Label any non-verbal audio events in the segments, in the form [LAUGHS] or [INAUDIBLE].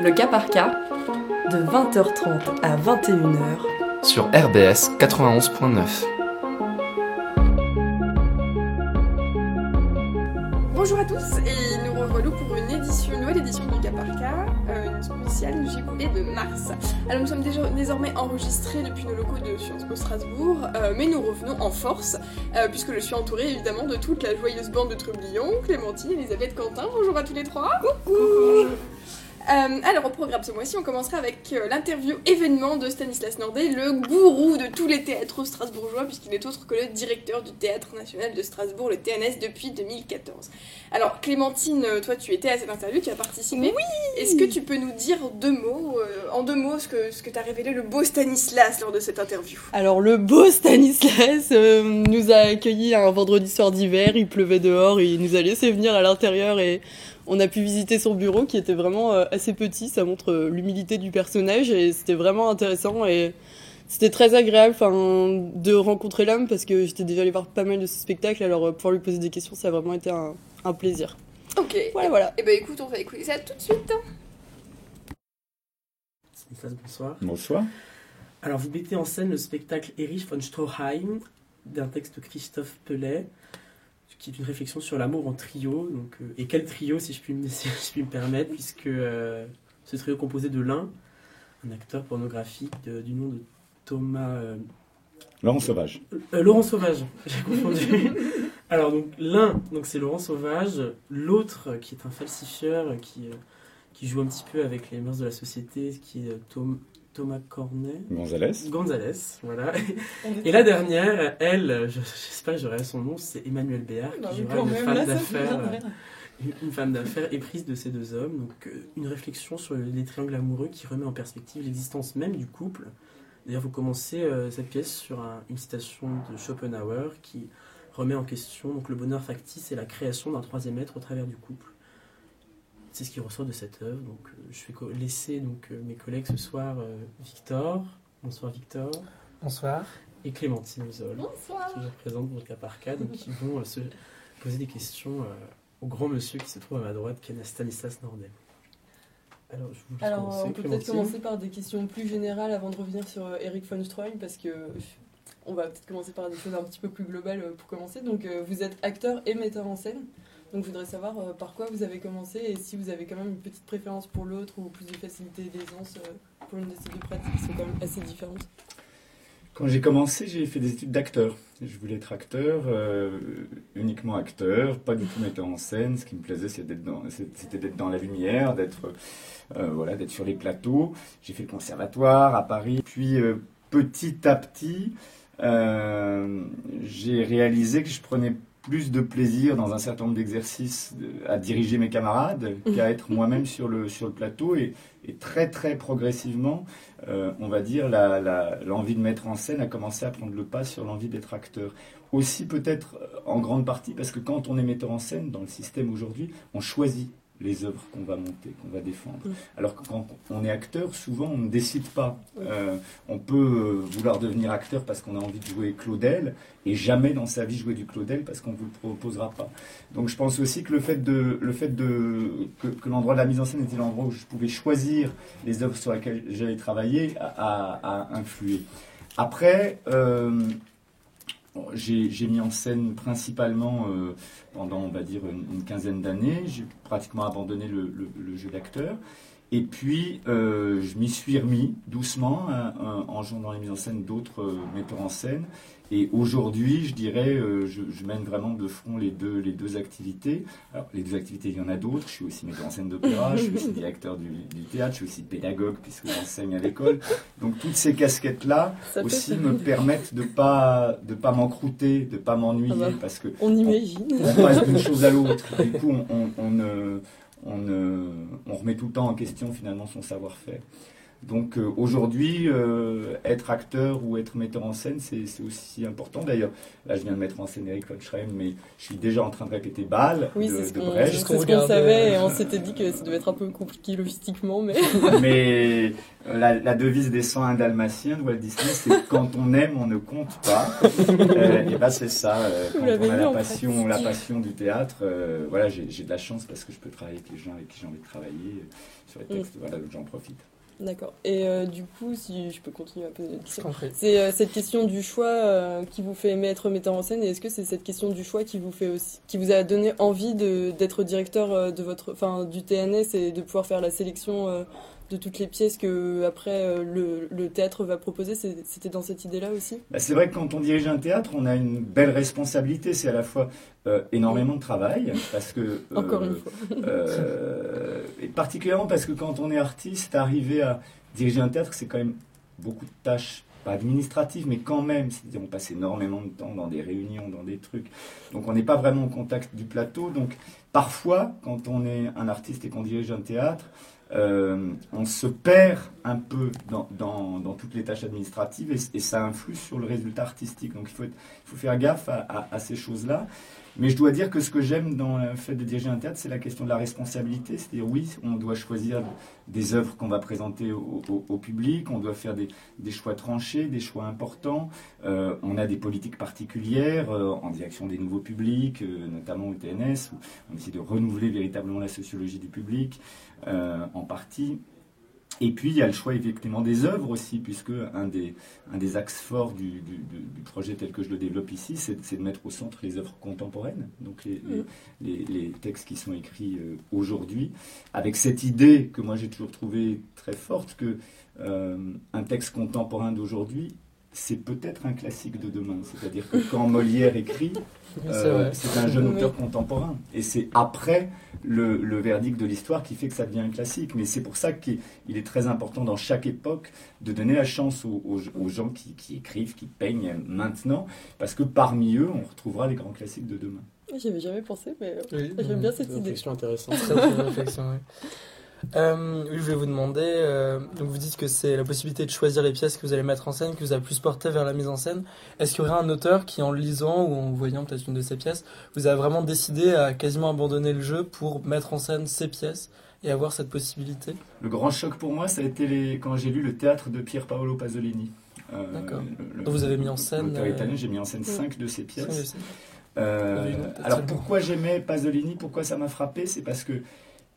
Le cas par cas, de 20h30 à 21h, sur RBS 91.9. Bonjour à tous et édition, nouvelle édition du cas par cas, euh, une spéciale Gigoulé de mars. Alors nous sommes déjà, désormais enregistrés depuis nos locaux de Sciences Po Strasbourg, euh, mais nous revenons en force, euh, puisque je suis entourée évidemment de toute la joyeuse bande de Trublion, Clémentine, Elisabeth, Quentin. Bonjour à tous les trois. Coucou. Euh, alors au programme ce mois-ci, on commencera avec euh, l'interview événement de Stanislas Nordet, le gourou de tous les théâtres strasbourgeois, puisqu'il n'est autre que le directeur du Théâtre National de Strasbourg, le TNS, depuis 2014. Alors Clémentine, euh, toi tu étais à cette interview, tu as participé. Oui Est-ce que tu peux nous dire deux mots, euh, en deux mots, ce que, ce que t'as révélé le beau Stanislas lors de cette interview? Alors le beau Stanislas nous a accueillis un vendredi soir d'hiver, il pleuvait dehors, il nous a laissé venir à l'intérieur et on a pu visiter son bureau qui était vraiment euh, assez petit, ça montre euh, l'humilité du personnage et c'était vraiment intéressant et c'était très agréable enfin, de rencontrer l'homme parce que j'étais déjà allé voir pas mal de ses spectacles alors euh, pouvoir lui poser des questions ça a vraiment été un, un plaisir. Ok. Voilà voilà. Et ben écoute, on va écouter ça tout de suite. Stanislas, bonsoir. Bonsoir. Alors, vous mettez en scène le spectacle Erich von Stroheim d'un texte de Christophe Pellet, qui est une réflexion sur l'amour en trio. Donc, euh, et quel trio, si je puis me, [LAUGHS] si je puis me permettre, puisque euh, ce trio est composé de l'un, un acteur pornographique de- du nom de Thomas. euh, Laurent Sauvage. Laurent Sauvage, [LAUGHS] j'ai confondu. Alors, donc, l'un, donc c'est Laurent Sauvage, l'autre, qui est un falsifieur, qui, qui joue un petit peu avec les mœurs de la société, qui est Tom- Thomas Cornet. Gonzalez. Gonzalez, voilà. Et la dernière, elle, je- j'espère que j'aurai son nom, c'est Emmanuel Béard, Bah qui jouera une femme d'affaires, ouais. une- femme d'affaires éprise de ces deux hommes. Donc, euh, une réflexion sur les triangles amoureux qui remet en perspective l'existence même du couple. D'ailleurs, vous commencez euh, cette pièce sur un- une citation de Schopenhauer qui remet en question donc, le bonheur factice et la création d'un troisième être au travers du couple. C'est ce qui ressort de cette œuvre. Donc, euh, je vais laisser donc, euh, mes collègues ce soir, euh, Victor. Bonsoir Victor. Bonsoir. Et Clémentine Zol, Bonsoir. qui représente pour le cas par cas, donc qui vont euh, se poser des questions euh, au grand monsieur qui se trouve à ma droite, qui est Stanislas Nordet. Alors, je vous laisse Alors, commencer, on peut peut-être commencer par des questions plus générales avant de revenir sur euh, Eric von Stroheim parce que euh, on va peut-être commencer par des choses un petit peu plus globales pour commencer. Donc, euh, vous êtes acteur et metteur en scène. Donc, je voudrais savoir euh, par quoi vous avez commencé et si vous avez quand même une petite préférence pour l'autre ou plus de facilité d'aisance euh, pour une de ces deux pratiques qui sont quand même assez différentes. Quand j'ai commencé, j'ai fait des études d'acteur. Je voulais être acteur, euh, uniquement acteur, pas du tout metteur en scène. Ce qui me plaisait, c'était d'être dans, dans la lumière, d'être voilà, d'être sur les plateaux. J'ai fait le conservatoire à Paris. Puis petit à petit, j'ai réalisé que je prenais plus de plaisir dans un certain nombre d'exercices de- à diriger mes camarades qu'à être moi-même sur le, sur le plateau. Et, et très très progressivement, euh, on va dire, l'envie de mettre en scène a commencé à prendre le pas sur l'envie d'être acteur. Aussi peut-être euh, en grande partie parce que quand on est metteur en scène dans le système aujourd'hui, on choisit les œuvres qu'on va monter, qu'on va défendre. Mm. Alors que quand on est acteur, souvent on ne décide pas. Euh, on peut euh, vouloir devenir acteur parce qu'on a envie de jouer Claudel et jamais dans sa vie jouer du Claudel parce qu'on ne vous le proposera pas. Donc je pense aussi que le fait de, le fait de que, que l'endroit de la mise en scène était l'endroit où je pouvais choisir les œuvres sur lesquelles j'allais travailler a, a- a influé. Après, euh, j'ai mis en scène principalement euh, pendant, on va dire, une, quinzaine d'années. J'ai pratiquement abandonné le, jeu d'acteur. Et puis, euh, je m'y suis remis doucement hein, en jouant dans les mises en scène d'autres euh, metteurs en scène. Et aujourd'hui, je dirais, euh, je, je mène vraiment de front les deux, les deux activités. Alors, les deux activités, il y en a d'autres. Je suis aussi metteur en scène d'opéra, je suis aussi directeur du, du théâtre, je suis aussi pédagogue puisque j'enseigne à l'école. Donc, toutes ces casquettes-là aussi me permettent de pas de pas m'encrouter, de pas m'ennuyer Ah bah. parce que On imagine. on passe d'une chose à l'autre. Du coup, on, on, on, ne- on remet tout le temps en question finalement son savoir-faire. Donc euh, aujourd'hui, euh, être acteur ou être metteur en scène, c'est aussi important. D'ailleurs, là, je viens de mettre en scène Eric von Schreim, mais je suis déjà en train de répéter Bâle Oui, de, c'est ce de Brecht. c'est ce qu'on savait et on s'était dit que ça devait être un peu compliqué logistiquement, mais [LAUGHS] Mais la, la devise des 101 dalmatiens de Walt Disney, c'est quand on aime, on ne compte pas. [LAUGHS] Euh, et bah c'est ça. euh, quand on a la passion, la passion du théâtre, euh, voilà, j'ai de la chance parce que je peux travailler avec les gens avec qui j'ai envie de travailler euh, sur les textes. Mm. Voilà, donc j'en profite. D'accord. Et euh, du coup, si je peux continuer à poser. C'est euh, cette question du choix euh, qui vous fait aimer être metteur en scène et est-ce que c'est cette question du choix qui vous fait aussi qui vous a donné envie de d'être directeur euh, de votre enfin du TNS et de pouvoir faire la sélection euh, de toutes les pièces que après euh, le, le théâtre va proposer c'était dans cette idée-là aussi? Bah, c'est vrai que quand on dirige un théâtre, on a une belle responsabilité. C'est à la fois euh, énormément de travail parce que euh, [LAUGHS] Encore une fois. Euh, et particulièrement parce que quand on est artiste, arriver à diriger un théâtre, c'est quand même beaucoup de tâches, pas administratives, mais quand même. C'est-à-dire, on passe énormément de temps dans des réunions, dans des trucs. Donc, on n'est pas vraiment au contact du plateau. Donc, parfois, quand on est un artiste et qu'on dirige un théâtre, euh, on se perd un peu dans, dans, dans toutes les tâches administratives et, ça influe sur le résultat artistique. Donc, il faut, être- il faut faire gaffe à, à- à ces choses-là. Mais je dois dire que ce que j'aime dans le fait de diriger un théâtre, c'est la question de la responsabilité. C'est-à-dire, oui, on doit choisir des œuvres qu'on va présenter au, public, on doit faire des, choix tranchés, des choix importants. Euh, on a des politiques particulières euh, en direction des nouveaux publics, euh, notamment au TNS, où on essaie de renouveler véritablement la sociologie du public, en partie. Et puis, il y a le choix effectivement des œuvres aussi, puisque un des, un des axes forts du, du- projet tel que je le développe ici, c'est de mettre au centre les œuvres contemporaines, donc les, les- les, les textes qui sont écrits euh, aujourd'hui, avec cette idée que moi j'ai toujours trouvée très forte, que euh, un texte contemporain d'aujourd'hui, c'est peut-être un classique de demain. C'est-à-dire que quand Molière écrit, [LAUGHS] C'est euh, c'est un jeune Oui. auteur contemporain. Et c'est après le, le verdict de l'histoire qui fait que ça devient un classique. Mais c'est pour ça qu'il il est très important dans chaque époque de donner la chance aux, aux- aux gens qui, qui écrivent, qui peignent maintenant, parce que parmi eux, on retrouvera les grands classiques de demain. J'y avais jamais pensé, mais Oui, j'aime bien cette Une idée. réflexion intéressante. Très bonne [LAUGHS] réflexion, oui. Euh, oui, je vais vous demander, euh, donc vous dites que c'est la possibilité de choisir les pièces que vous allez mettre en scène qui vous a plus porté vers la mise en scène. Est-ce qu'il y aurait un auteur qui, en le lisant ou en voyant peut-être une de ses pièces, vous a vraiment décidé à quasiment abandonner le jeu pour mettre en scène ses pièces et avoir cette possibilité? Le grand choc pour moi, ça a été les, quand j'ai lu le théâtre de Pier Paolo Pasolini. Euh, D'accord. Donc vous avez mis en scène, euh, italien, j'ai mis en scène cinq de ses pièces. Euh, alors pourquoi j'aimais Pasolini, pourquoi ça m'a frappé, c'est parce que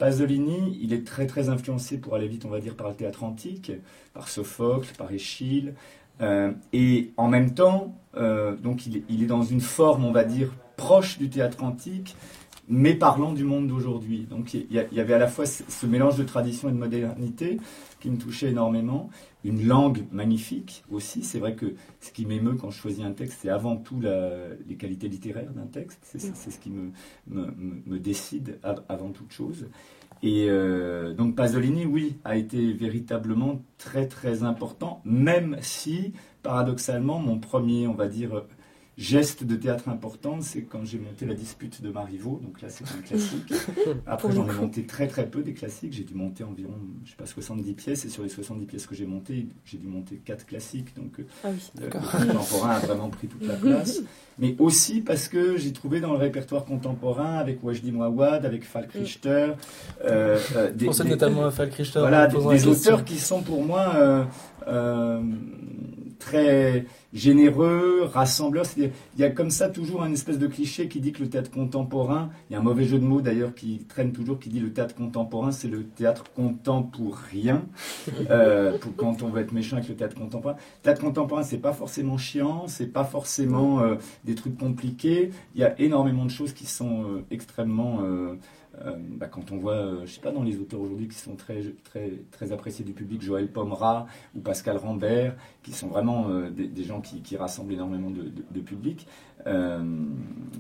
Pasolini, il est très très influencé, pour aller vite, on va par le théâtre antique, par Sophocle, par Échille, euh, et en même temps, euh, il il est dans une forme, on va dire, proche du théâtre antique, mais parlant du monde d'aujourd'hui. Donc il y, avait à la fois ce, ce mélange de tradition et de modernité qui me touchait énormément, une langue magnifique aussi. C'est vrai que ce qui m'émeut quand je choisis un texte, c'est avant tout la- les qualités littéraires d'un texte. C'est c'est ce qui me, me, me- décide av- avant toute chose. Et euh, donc Pasolini, oui, a été véritablement très très important, même si, paradoxalement, mon premier, on va dire, geste de théâtre important, c'est quand j'ai monté la dispute de Marivaux. Donc là, c'est un classique. [LAUGHS] Après, j'en ai monté très très peu des classiques. J'ai dû monter environ, je sais pas, 70 pièces. Et sur les 70 pièces que j'ai montées, j'ai dû monter 4 classiques. Donc euh, Ah oui. le le contemporain a vraiment pris toute la place. [LAUGHS] Mais aussi parce que j'ai trouvé dans le répertoire contemporain, avec Wajdi Mouawad, avec Falk Richter, euh, euh, des, pensais des- notamment à Falk Richter. voilà, en des, posant des la question. auteurs qui sont pour moi euh, euh, très généreux, rassembleurs. C'est-à-dire, il y a comme ça toujours un espèce de cliché qui dit que le théâtre contemporain, il y a un mauvais jeu de mots d'ailleurs qui traîne toujours, qui dit le théâtre contemporain, c'est le théâtre contemporain. Euh, pour, quand on veut être méchant avec le théâtre contemporain. Le théâtre contemporain, c'est pas forcément chiant, c'est pas forcément euh, des trucs compliqués. Il y a énormément de choses qui sont euh, extrêmement euh, bah, quand on voit, euh, je sais pas, dans les auteurs aujourd'hui qui sont très, très, très appréciés du public, Joël Pomera ou Pascal Rambert, qui sont vraiment euh, des, des gens qui, qui rassemblent énormément de, de- de public, euh,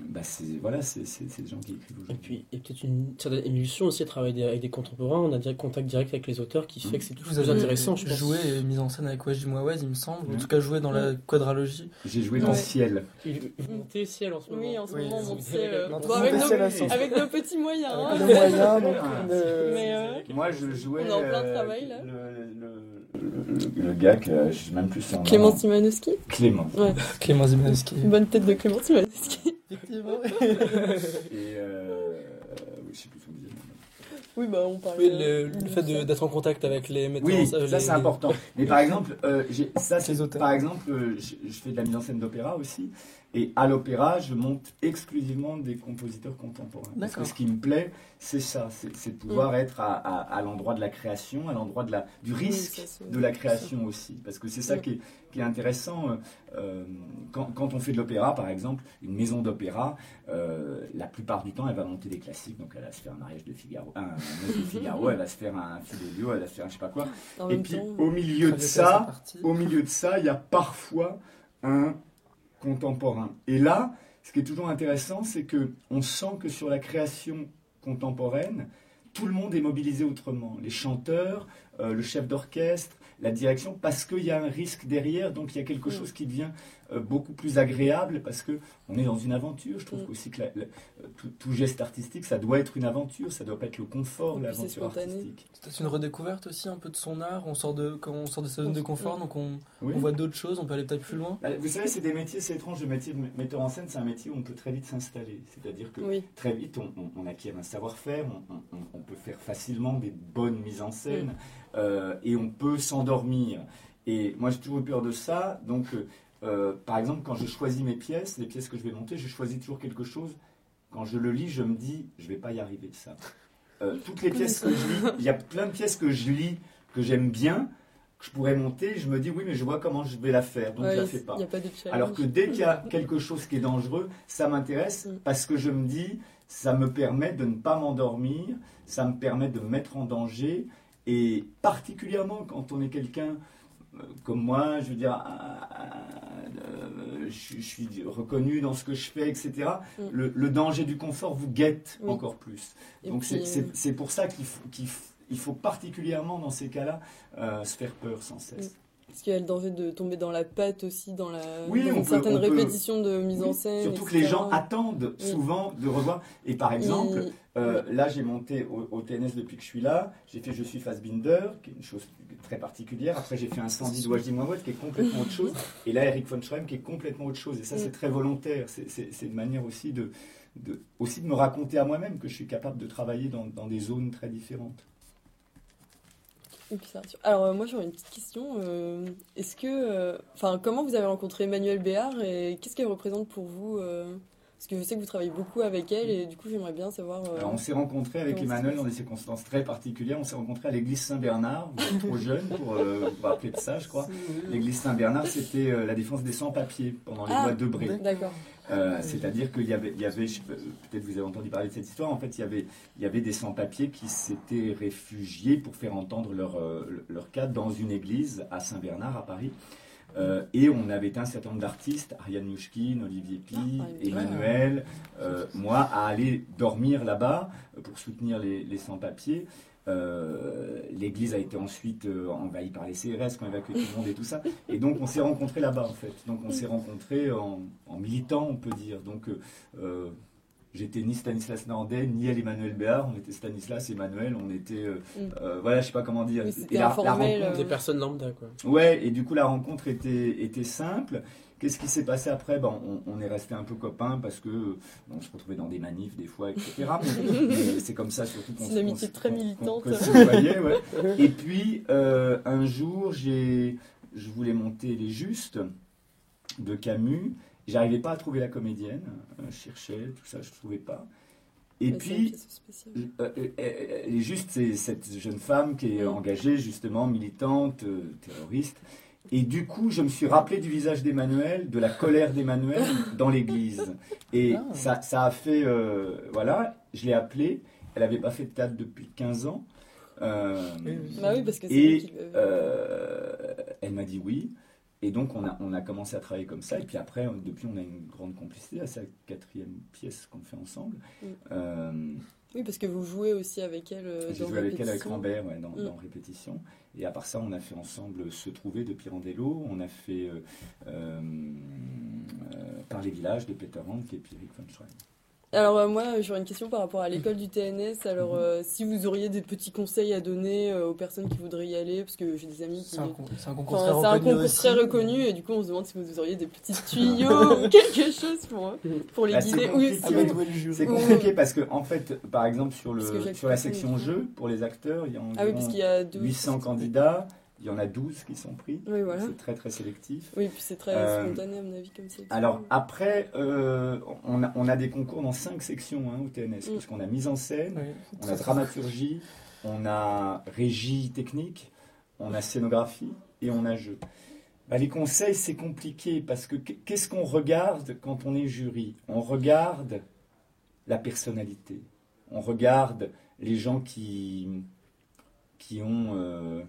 bah, c'est voilà, c'est des gens qui écrivent Et aujourd'hui. puis, il y a peut-être une certaine émulsion aussi à travailler avec des contemporains. On a direct contact direct avec les auteurs qui fait que c'est Vous plus avez intéressant, je pense. joué et mis en scène avec Wajdi Mouawad, il me semble. En Mhm. tout cas, joué dans la quadralogie. J'ai joué dans Ouais. Ciel. Il- Vous montez ciel en ce moment. Oui, en ce Oui, moment, on euh, sauce. avec nos petits moyens. Hein. Donc, Ah, euh, Mais, euh, Moi, je jouais. On est en plein euh, travail, là. le- le- le, le gars que je sais même plus son. Clément Simanowski Clément. Ouais. Clément Zimanowski. Une bonne tête de Clément Simanowski. Effectivement. [LAUGHS] Et euh, oui, je sais plus son. Oui, bah on parle. Oui, le, le fait d'être en contact avec les metteurs Oui, ça les- c'est les- important. Mais par exemple, euh, ça c'est par exemple, euh, je, je fais de la mise en scène d'opéra aussi, et à l'opéra, je monte exclusivement des compositeurs contemporains. Parce que ce qui me plaît, c'est ça, c'est de pouvoir être à, à- à l'endroit de la création, à l'endroit de la du risque de la création aussi. Parce que c'est ça Mm. qui est, qui est intéressant. euh, euh, quand, quand on fait de l'opéra, par exemple, une maison d'opéra, euh, la plupart du temps, elle va monter des classiques. Donc, elle va se faire un mariage de Figaro, un, un [LAUGHS] de Figaro, elle va se faire un Fidelio, elle va se faire un je sais pas quoi. Et puis, temps, au milieu de ça, au milieu de ça, il y a parfois un contemporain. Et là, ce qui est toujours intéressant, c'est que on sent que sur la création contemporaine, tout le monde est mobilisé autrement. Les chanteurs, euh, le chef d'orchestre, la direction, parce qu'il y a un risque derrière, donc il y a quelque Mm. chose qui devient euh, beaucoup plus agréable, parce que on est dans une aventure. Je trouve Mm. aussi que la- la- tout, tout geste artistique, ça doit être une aventure, ça doit pas être le confort, l'aventure artistique. C'est une redécouverte aussi un peu de son art. On sort de, quand on sort de sa zone de confort, donc on, Oui. on voit d'autres choses, on peut aller peut-être plus loin. Bah, Vous savez, c'est des métiers, c'est étrange. Le métier de metteur en scène, c'est un métier où on peut très vite s'installer. C'est-à-dire que Oui, très vite, on, on- on acquiert un savoir-faire, on, on- on- on peut faire facilement des bonnes mises en scène Mm. Euh, et on peut s'endormir. Et moi, j'ai toujours eu peur de ça. Donc, euh, euh, par exemple, quand je choisis mes pièces, les pièces que je vais monter, je choisis toujours quelque chose. Quand je le lis, je me dis, je vais pas y arriver ça. Euh, toutes les pièces que je lis, il y a plein de pièces que je lis que j'aime bien, que je pourrais monter. Je me dis, oui, mais je vois comment je vais la faire, donc je la fais pas. a de. Alors que dès qu'il y a [LAUGHS] quelque chose qui est dangereux, ça m'intéresse Mm. parce que je me dis, ça me permet de ne pas m'endormir, ça me permet de me mettre en danger, et particulièrement quand on est quelqu'un euh, comme moi, je veux dire, ah, euh, je, je suis reconnu dans ce que je fais, etc. Mm. Le, le danger du confort vous guette Oui. encore plus. Et Donc c'est- euh, pour ça qu'il faut, il faut particulièrement dans ces cas-là euh, se faire peur sans cesse. Parce qu'il y a le danger de tomber dans la pâte aussi, dans, la, Oui, dans on une peut- certaine peut- répétition de mise en Oui, scène. Surtout que les gens attendent Oui. souvent de revoir. Et par exemple, euh, là j'ai monté au, au TNS depuis que je suis là, j'ai fait Je suis Fassbinder, qui est une chose très particulière. Après j'ai fait un Sandy d'Ouajdi Mouawad, qui est complètement autre chose. [LAUGHS] Et là Eric von Schreim, qui est complètement autre chose. Et ça Mm. c'est très volontaire. C'est- une manière aussi de, de, aussi de me raconter à moi-même que je suis capable de travailler dans, dans des zones très différentes. Alors euh, moi j'aurais une petite question. euh, Est-ce que, euh, enfin, comment vous avez rencontré Emmanuelle Béard et qu'est-ce qu'elle représente pour vous Parce que je sais que vous travaillez beaucoup avec elle et du coup j'aimerais bien savoir. euh, Alors, on s'est rencontrés avec Emmanuel dans des circonstances très particulières. On s'est rencontrés à l'église Saint-Bernard. Vous êtes trop jeune pour euh, vous rappeler de ça, je crois. [LAUGHS] L'église Saint-Bernard, c'était euh, la défense des sans-papiers pendant les Ah, lois de Debré. D'accord. Euh, C'est-à-dire qu'il y avait, il y avait peut-être vous avez entendu parler de cette histoire, en fait, il y avait, il y avait des sans-papiers qui s'étaient réfugiés pour faire entendre leur, leur cas dans une église à Saint-Bernard, à Paris. Euh, et on avait un certain nombre d'artistes, Ariane Mouchkine, Olivier Pi, Ah, Emmanuel, euh, moi, à aller dormir là-bas euh, pour soutenir les, les sans-papiers. Euh, L'église a été ensuite envahie par les CRS qui ont évacué tout le monde et tout ça. Et donc on s'est rencontrés là-bas en fait. Donc on s'est rencontrés en, en militant, on peut dire. Donc j'étais ni Stanislas Nordet, ni elle Emmanuel Béard. On était Stanislas, Emmanuel, on était. euh, Mm. euh, voilà, je sais pas comment dire. Oui, Et la- la informel, rencontre- Des personnes lambda, quoi. Ouais, et du coup la rencontre était, était simple. Qu'est-ce qui s'est passé après? Ben, on, on est resté un peu copains parce que bon, on se retrouvait dans des manifs des fois, etc. [LAUGHS] C'est comme ça surtout qu'on C'est se- une amitié très militante. voyait, ouais. Et puis euh, un jour, j'ai, je voulais monter Les Justes de Camus. J'arrivais pas à trouver la comédienne. Euh, Je cherchais, tout ça, je trouvais pas. Et Mais c'est une puis euh, euh, euh, elle est juste c'est cette jeune femme qui est engagée justement militante euh, terroriste et du coup je me suis rappelé du visage d'Emmanuel de la colère d'Emmanuel [LAUGHS] dans l'église et Ah. ça, ça a fait euh, voilà je l'ai appelée elle n'avait pas fait de théâtre depuis 15 ans Euh, Oui, oui. Bah oui, parce que c'est et qui euh, elle m'a dit oui. Et donc, on a, on a commencé à travailler comme ça. Et puis après, on- depuis, on a une grande complicité. C'est la quatrième pièce qu'on fait ensemble. Mm. Euh, Oui, parce que vous jouez aussi avec elle euh, J'ai dans joué avec elle, avec. Rambert, ouais, dans, Mm. dans Répétition. Et à part ça, on a fait ensemble Se Trouver de Pirandello. On a fait euh, euh, euh, Par les villages de Peter Hand et Pierrick von Schrein. Alors euh, moi j'aurais une question par rapport à l'école du TNS. Alors euh, si vous auriez des petits conseils à donner euh, aux personnes qui voudraient y aller, parce que j'ai des amis qui... C'est un, con- c'est un concours Enfin, très c'est un reconnu concours aussi. très reconnu et du coup on se demande si vous auriez des petits [LAUGHS] tuyaux ou quelque chose pour, pour les Bah, guider. Ah bah. C'est compliqué parce que, en fait, par exemple, sur, le, sur la section jeu, pour les acteurs, il y a Ah oui, y a deux... 800 candidats, il y en a 12 qui sont pris. Oui, voilà. C'est très très sélectif. Oui, puis c'est très Euh, spontané à mon avis comme c'est. Alors après, euh, on, a, on a des concours dans cinq sections hein, au TNS, Mm. puisqu'on a mise en scène, Oui. on a dramaturgie, on a régie technique, on a scénographie et on a jeu. Bah, les conseils, c'est compliqué parce que qu- qu'est-ce qu'on regarde quand on est jury? On regarde la personnalité. On regarde les gens qui, qui ont... euh,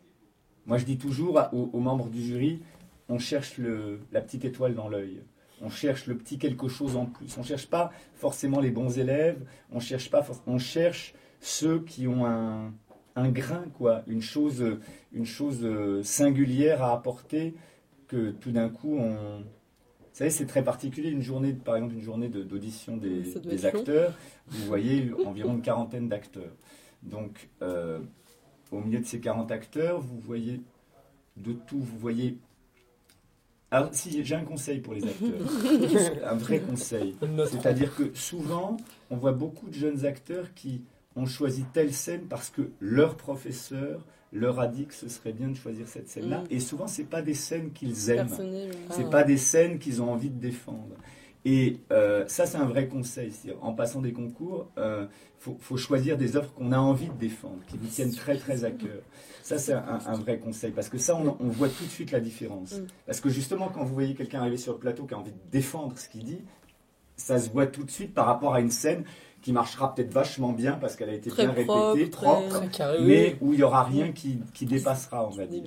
Moi, je dis toujours à- aux, aux membres du jury, on cherche le, la petite étoile dans l'œil. On cherche le petit quelque chose en plus. On cherche pas forcément les bons élèves. On cherche pas. On cherche ceux qui ont un, un grain, quoi, une chose, une chose euh, singulière à apporter que tout d'un coup on. Vous savez, c'est très particulier. Une journée, par exemple, une journée de- d'audition des, acteurs. Vous voyez [LAUGHS] environ une quarantaine d'acteurs. Donc, euh, au milieu de ces 40 acteurs, vous voyez de tout. Vous voyez. Alors, si j'ai un conseil pour les acteurs, [LAUGHS] un vrai conseil. C'est-à-dire que souvent, on voit beaucoup de jeunes acteurs qui ont choisi telle scène parce que leur professeur leur a dit que ce serait bien de choisir cette scène-là. Mm. Et souvent, c'est pas des scènes qu'ils aiment. Ah. pas des scènes qu'ils ont envie de défendre. Et euh, ça, c'est un vrai conseil. En passant des concours, il faut, faut choisir des œuvres qu'on a envie de défendre, qui vous tiennent très très à cœur. Ça, c'est un, un vrai conseil. Parce que ça, on, on voit tout de suite la différence. Mm. Parce que justement, quand vous voyez quelqu'un arriver sur le plateau qui a envie de défendre ce qu'il dit, ça se voit tout de suite par rapport à une scène qui marchera peut-être vachement bien parce qu'elle a été Très bien propre, répétée, propre, Très mais où il n'y aura rien qui, qui dépassera, on va dire.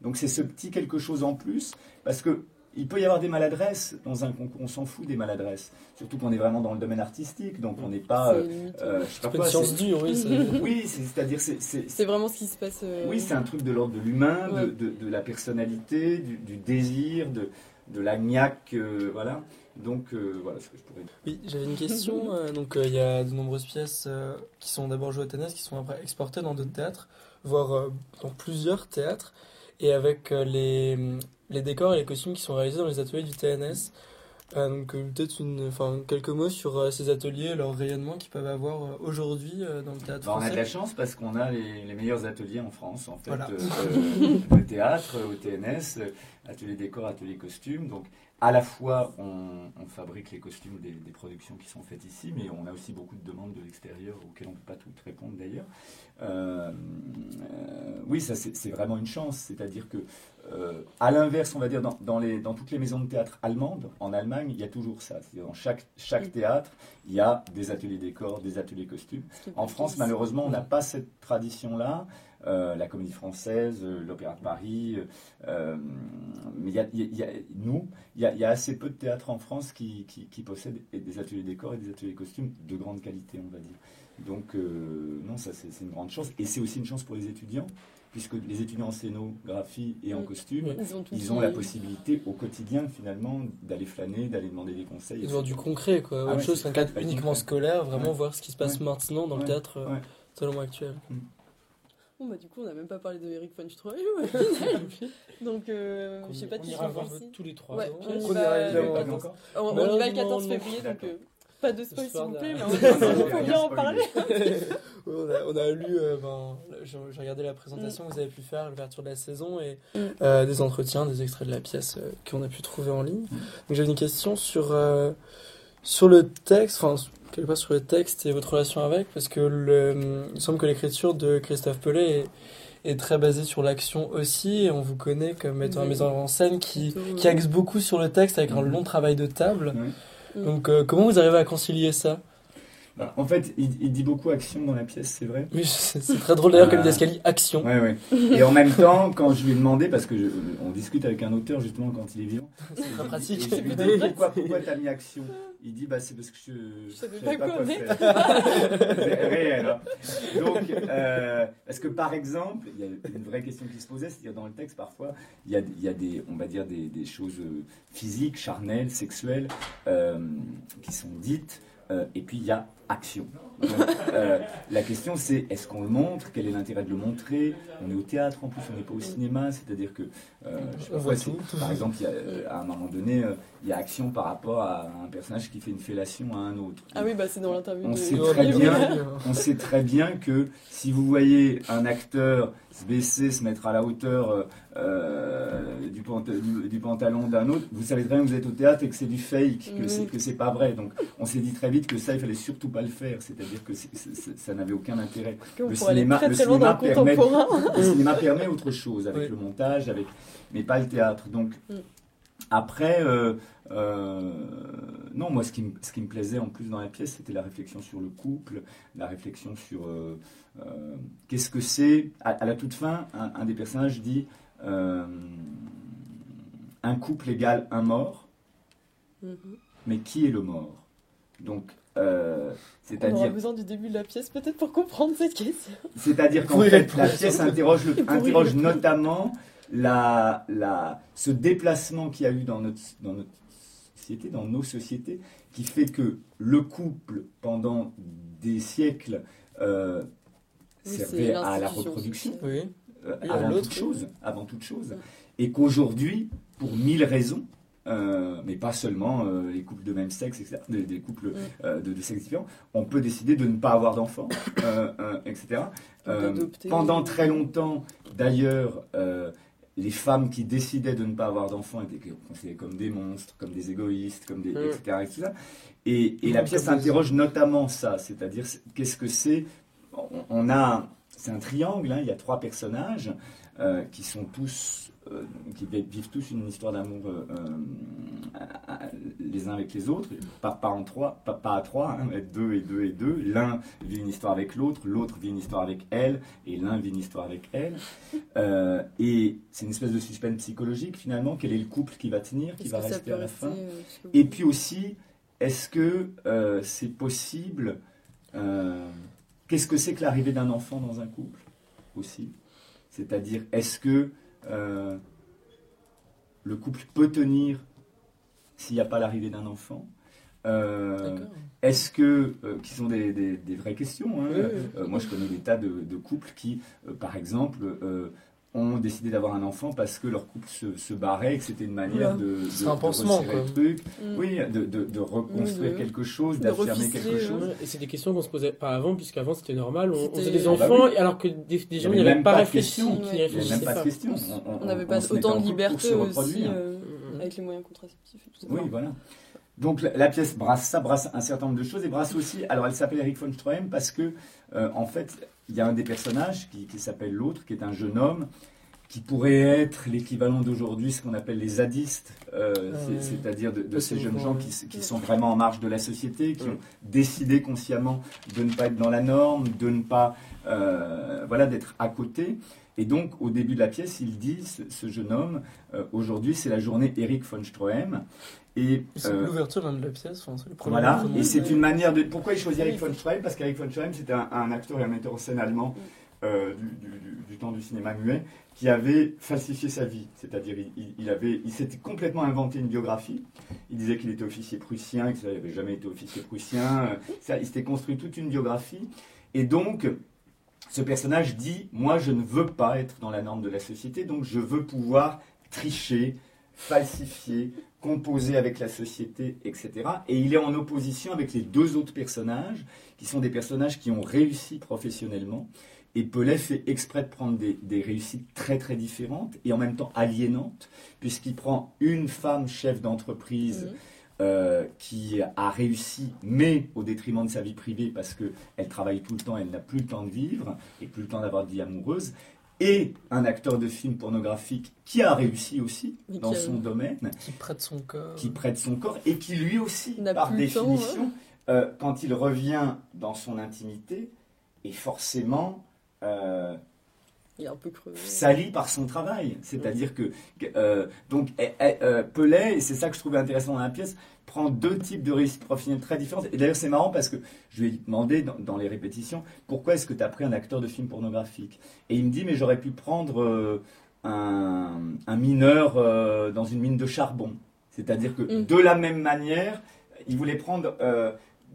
Donc c'est ce petit quelque chose en plus, parce que il peut y avoir des maladresses dans un concours, on s'en fout des maladresses, surtout qu'on est vraiment dans le domaine artistique, donc on n'est pas... C'est euh, euh, une science dure, oui. c'est- [LAUGHS] Oui, c'est- c'est-à-dire c'est... vraiment ce qui se passe. euh, Oui, c'est un truc de l'ordre de l'humain, de, Ouais. de- de la personnalité, du, du désir, de, de la niaque, euh, voilà. Donc euh, voilà ce que je pourrais dire. Oui, j'avais une question. [LAUGHS] donc, euh, il y a de nombreuses pièces euh, qui sont d'abord jouées au TNS, qui sont après exportées dans d'autres théâtres, voire euh, dans plusieurs théâtres, et avec euh, les, les décors et les costumes qui sont réalisés dans les ateliers du TNS. Euh, donc, euh, peut-être une, enfin, quelques mots sur ces ateliers, leur rayonnement qu'ils peuvent avoir aujourd'hui dans le théâtre Bah, on a français. de la chance parce qu'on a les, les meilleurs ateliers en France, en fait. Voilà. Le théâtre, au TNS, atelier décor, atelier costume. Donc, à la fois, on, fabrique les costumes des, productions qui sont faites ici, mais on a aussi beaucoup de demandes de l'extérieur auxquelles on ne peut pas toutes répondre d'ailleurs. Euh, euh, oui, ça c'est vraiment une chance. C'est-à-dire que, euh, à l'inverse, on va dire, dans, dans les, dans toutes les maisons de théâtre allemandes, en Allemagne, il y a toujours ça. C'est-à-dire dans chaque, chaque théâtre, il y a des ateliers décor, des ateliers costumes. En France, malheureusement, on n'a pas cette tradition-là. Euh, la comédie française, euh, l'opéra de Paris, euh, mais il y a, il y a- il y a- nous, il y, a, il y a assez peu de théâtres en France qui, qui, qui possèdent des ateliers décors et des ateliers costumes de grande qualité, on va dire. Donc, euh, non, ça c'est une grande chance. Et c'est aussi une chance pour les étudiants, puisque les étudiants en scénographie et en Mm. costume. Ils ont, ils la possibilité au quotidien, finalement, d'aller flâner, d'aller demander des conseils. Ils ont du concret, quoi. Ah Autre ouais, chose c'est qu'un cadre uniquement concret. scolaire, vraiment Ouais. voir ce qui se passe Ouais. maintenant dans le théâtre euh, Ouais. totalement actuel. Bon, bah, du coup, on n'a même pas parlé de Eric von Stroheim. [LAUGHS] Donc, euh, je sais pas on qui ira sont tous les trois. Ouais, on va, euh, On, on y va le non, 14 non. février, donc euh, pas de spoil s'il vous plaît, mais on faut [LAUGHS] bien en parler. [LAUGHS] on, a, on a lu, euh, ben, j'ai regardé la présentation que vous avez pu faire, l'ouverture de la saison, et Mm. euh, des entretiens, des extraits de la pièce euh, qu'on a pu trouver en ligne. Mm. Donc j'avais une question sur, euh, sur le texte, enfin, quelque part sur le texte et votre relation avec, parce que le, il semble que l'écriture de Christophe Pellet est, est très basée sur l'action aussi, et on vous connaît comme étant un metteur en scène qui, qui axe beaucoup sur le texte avec un long travail de table. Donc euh, comment vous arrivez à concilier ça? Bah, en fait, il, il dit beaucoup action dans la pièce, c'est vrai. Oui, c'est très drôle d'ailleurs que Euh, Didascalie action. Ouais, ouais. Et en même temps, quand je lui ai demandé, parce que je- on discute avec un auteur justement quand il est vivant, [LAUGHS] C'est très pratique. et je lui dis pourquoi, pourquoi t'as mis action? Il dit bah c'est parce que je, Je savais savais pas quoi faire. [LAUGHS] c'est réel. hein. Donc euh, parce que par exemple, il y a une vraie question qui se posait, c'est-à-dire dans le texte parfois, il y a, il y a des, on va dire des, des choses euh, physiques, charnelles, sexuelles, euh, qui sont dites euh, et puis il y a action. Donc, euh, la question c'est est-ce qu'on le montre? Quel est l'intérêt de le montrer? On est au théâtre en plus, on n'est pas au cinéma, c'est-à-dire que euh, je pas Par exemple, il y a, euh, à un moment donné, euh, il y a action par rapport à un personnage qui fait une fellation à un autre. Ah oui, bah c'est dans l'interview. On de- sait Oui, très oui, bien. oui. On sait très bien que si vous voyez un acteur se baisser, se mettre à la hauteur euh, euh, du, panta- du- du pantalon d'un autre, vous savez très bien que vous êtes au théâtre et que c'est du fake, que c'est que c'est pas vrai. Donc on s'est dit très vite que ça, il fallait surtout pas le faire. C'est-à-dire que ça n'avait aucun intérêt. Le cinéma- très le très loin dans le cinéma permet- contemporain. Le cinéma permet autre chose avec Oui. le montage, avec mais pas le théâtre. Donc Mm. Après, euh, euh, non, moi ce qui, me, ce qui me plaisait en plus dans la pièce, c'était la réflexion sur le couple, la réflexion sur euh, euh, qu'est-ce que c'est. À, à la toute fin, un, un des personnages dit euh, un couple égale un mort, Mhm. mais qui est le mort? Donc euh, On aura c'est-à-dire besoin du début de la pièce peut-être pour comprendre cette question. c'est-à-dire qu'en fait, la pièce [LAUGHS] interroge, le- notamment la, la, ce déplacement qu'il y a eu dans notre, dans notre société, dans nos sociétés, qui fait que le couple, pendant des siècles, euh, Oui, servait à la reproduction, Oui. euh, avant toute chose, avant toute chose, et qu'aujourd'hui, pour mille raisons, euh, mais pas seulement euh, les couples de même sexe, etc., des, des couples euh, de, de sexe différents, on peut décider de ne pas avoir d'enfants, euh, euh, etc. Euh, pendant très longtemps, d'ailleurs, euh, les femmes qui décidaient de ne pas avoir d'enfants étaient considérées comme des monstres, comme des égoïstes, comme des, Mm. etc., etc. Et, et la pièce interroge notamment ça, c'est-à-dire c'est- qu'est-ce que c'est? On, on a, c'est un triangle, hein, il y a trois personnages euh, qui sont tous, euh, qui vi- vivent tous une histoire d'amour euh, euh, les uns avec les autres, pas, pas en trois, pas, pas à trois, hein, mais deux et deux et deux. L'un vit une histoire avec l'autre, l'autre vit une histoire avec elle, et l'un vit une histoire avec elle. Et c'est une espèce de suspense psychologique finalement. Quel est le couple qui va tenir, qui va rester à la fin Et puis aussi, est-ce que c'est possible Qu'est-ce que c'est que l'arrivée d'un enfant dans un couple aussi? C'est-à-dire, est-ce que euh, le couple peut tenir s'il n'y a pas l'arrivée d'un enfant Euh. Est-ce que, euh, qui sont des, des- des vraies questions, hein. Oui, oui. Moi je connais des tas de, de couples qui, par exemple, ont décidé d'avoir un enfant parce que leur couple se, se barrait et que c'était une manière de, de, un de pansement, resserrer quoi. le truc. Mm. Oui, de, de- de reconstruire oui. quelque chose, d'affirmer quelque chose. Et c'est des questions qu'on se posait pas avant, puisqu'avant c'était normal, on, faisait des Ah bah enfants, oui. alors que des, des gens avait n'y avaient même pas pas réfléchi, Ouais. Il n'y avait réfléchissaient même pas de question. On n'avait pas autant de liberté aussi euh, Mhm. avec les moyens contraceptifs et tout ça. Oui, voilà. Donc la, la pièce brasse ça, brasse un certain nombre de choses et brasse aussi. Alors elle s'appelle Eric von Stroheim parce que euh, en fait il y a un des personnages qui, qui s'appelle l'autre, qui est un jeune homme qui pourrait être l'équivalent d'aujourd'hui, ce qu'on appelle les zadistes, euh, Ah c'est-à-dire de, ces jeunes gens qui, sont vraiment en marge de la société, qui ont décidé consciemment de ne pas être dans la norme, de ne pas, euh, voilà, d'être à côté. Et donc, au début de la pièce, il dit, ce, ce jeune homme, euh, aujourd'hui, c'est la journée Eric von Stroheim. Et C'est euh, l'ouverture de la pièce. enfin, c'est le premier voilà, et c'est une manière de. Pourquoi il choisit Eric von Stroheim? Parce qu'Eric von Stroheim, c'était un, un acteur et un metteur en scène allemand euh, du, du- du- du temps du cinéma muet qui avait falsifié sa vie. C'est-à-dire, il, il- il avait, il s'était complètement inventé une biographie. Il disait qu'il était officier prussien, qu'il n'avait jamais été officier prussien. ça, il s'était construit toute une biographie. Et donc, ce personnage dit Moi, je ne veux pas être dans la norme de la société, donc je veux pouvoir tricher, falsifier, composer avec la société, etc. Et il est en opposition avec les deux autres personnages, qui sont des personnages qui ont réussi professionnellement. Et Pellet fait exprès de prendre des, réussites très très différentes et en même temps aliénantes, puisqu'il prend une femme chef d'entreprise Mhm. Euh, qui a réussi, mais au détriment de sa vie privée, parce qu'elle travaille tout le temps, elle n'a plus le temps de vivre et plus le temps d'avoir de vie amoureuse, et un acteur de film pornographique qui a réussi aussi dans a- son domaine, Qui prête son corps. qui prête son corps et qui lui aussi, par temps, définition, euh, quand il revient dans son intimité, est forcément euh, Il est un peu crevé. sali par son travail. C'est-à-dire que, euh, donc, eh, eh, euh, Pelé, et c'est ça que je trouvais intéressant dans la pièce, prend deux types de réussites professionnelles très différentes. Et d'ailleurs, c'est marrant parce que je lui ai demandé dans, dans les répétitions, pourquoi est-ce que tu as pris un acteur de film pornographique? Et il me dit, mais j'aurais pu prendre euh, un, un mineur euh, dans une mine de charbon. C'est-à-dire que Mm. de la même manière, il voulait prendre euh,